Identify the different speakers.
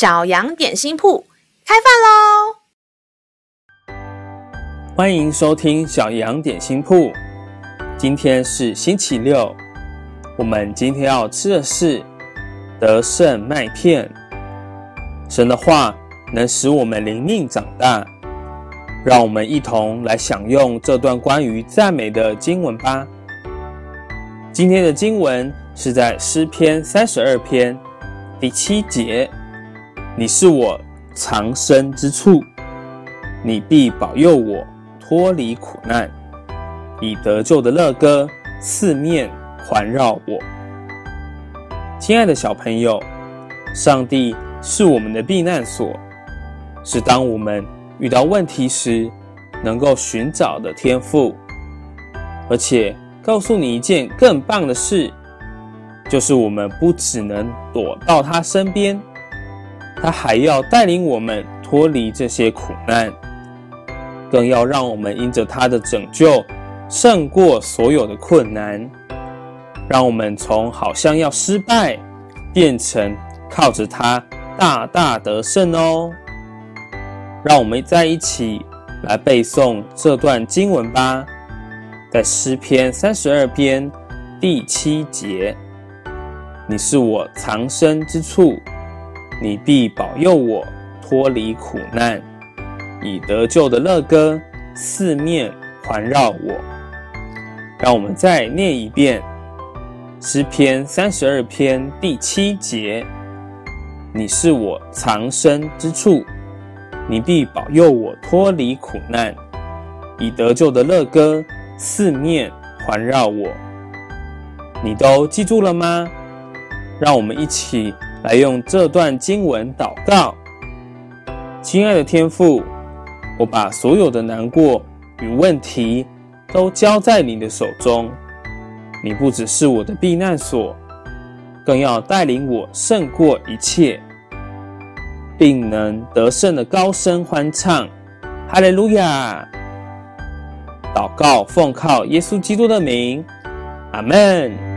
Speaker 1: 小羊点心铺开饭喽！
Speaker 2: 欢迎收听小羊点心铺。今天是星期六，我们今天要吃的是得胜麦片。神的话能使我们灵命长大，让我们一同来享用这段关于赞美的经文吧。今天的经文是在诗篇三十二篇第七节：“你是我藏身之处，你必保佑我脱离苦难，以得救的乐歌四面环绕我。”亲爱的小朋友，上帝是我们的避难所，是当我们遇到问题时能够寻找的天赋，而且。告诉你一件更棒的事，就是我们不只能躲到他身边，他还要带领我们脱离这些苦难，更要让我们因着他的拯救胜过所有的困难，让我们从好像要失败，变成靠着他大大得胜哦。让我们在一起来背诵这段经文吧。在诗篇三十二篇第七节，你是我藏身之处，你必保佑我脱离苦难，以得救的乐歌四面环绕我。让我们再念一遍诗篇三十二篇第七节，你是我藏身之处，你必保佑我脱离苦难，以得救的乐歌。四面环绕我，你都记住了吗？让我们一起来用这段经文祷告。亲爱的天父，我把所有的难过与问题都交在你的手中。你不只是我的避难所，更要带领我胜过一切，并能得胜的高声欢唱。哈利路亚！祷告，奉靠耶稣基督的名，阿门。